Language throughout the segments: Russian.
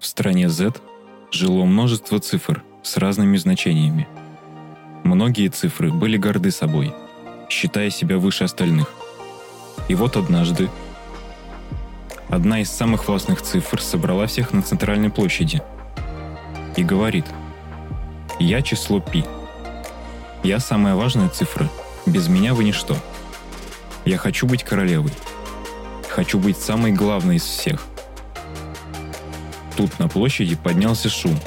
В стране Z жило множество цифр с разными значениями. Многие цифры были горды собой, считая себя выше остальных. И вот однажды одна из самых властных цифр собрала всех на центральной площади и говорит «Я число пи. Я самая важная цифра. Без меня вы ничто. Я хочу быть королевой. Хочу быть самой главной из всех. Тут на площади поднялся шум.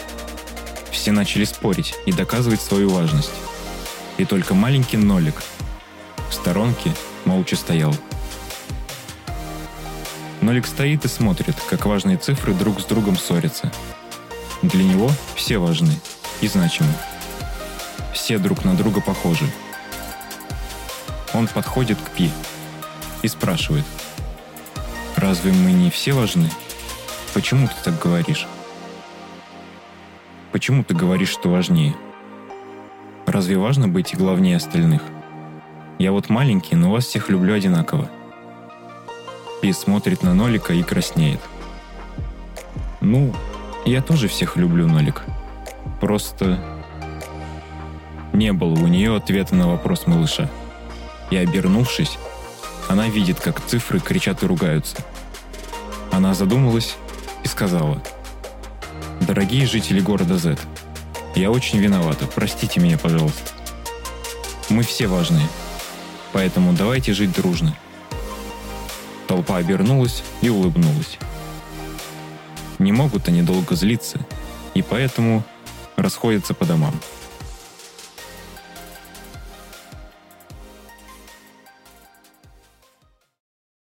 Все начали спорить и доказывать свою важность. И только маленький нолик в сторонке молча стоял. Нолик стоит и смотрит, как важные цифры друг с другом ссорятся. Для него все важны и значимы. Все друг на друга похожи. Он подходит к Пи и спрашивает. «Разве мы не все важны?» Почему ты так говоришь? Почему ты говоришь, что важнее? Разве важно быть главнее остальных? Я вот маленький, но вас всех люблю одинаково. Пи смотрит на Нолика и краснеет. Ну, я тоже всех люблю, Нолик. Просто... Не было у нее ответа на вопрос малыша. И обернувшись, она видит, как цифры кричат и ругаются. Она задумалась и сказала, «Дорогие жители города Z, я очень виновата, простите меня, пожалуйста. Мы все важные, поэтому давайте жить дружно». Толпа обернулась и улыбнулась. Не могут они долго злиться, и поэтому расходятся по домам.